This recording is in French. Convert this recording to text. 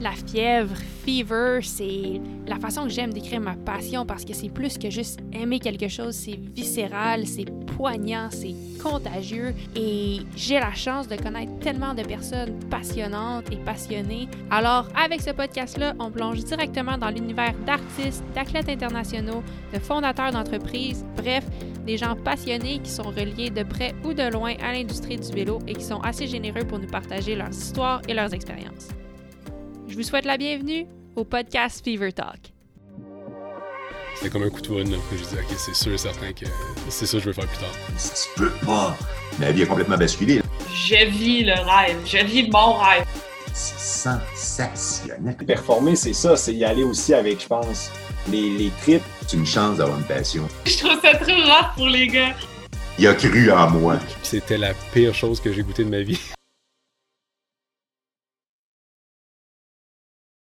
La fièvre, fever, c'est la façon que j'aime décrire ma passion parce que c'est plus que juste aimer quelque chose, c'est viscéral, c'est poignant, c'est contagieux et j'ai la chance de connaître tellement de personnes passionnantes et passionnées. Alors, avec ce podcast-là, on plonge directement dans l'univers d'artistes, d'athlètes internationaux, de fondateurs d'entreprises, bref, des gens passionnés qui sont reliés de près ou de loin à l'industrie du vélo et qui sont assez généreux pour nous partager leurs histoires et leurs expériences. Je vous souhaite la bienvenue au podcast Fever Talk. C'était comme un coup de foudre. Je dis, ok, c'est sûr, certain que c'est ça que je veux faire plus tard. Ça se peut pas! Ma vie a complètement basculé. Je vis le rêve. Je vis mon rêve. C'est sensationnel. Performer, c'est ça. C'est y aller aussi avec, je pense, les, les tripes. C'est une chance d'avoir une passion. Je trouve ça trop rare pour les gars. Il a cru en moi. C'était la pire chose que j'ai goûté de ma vie.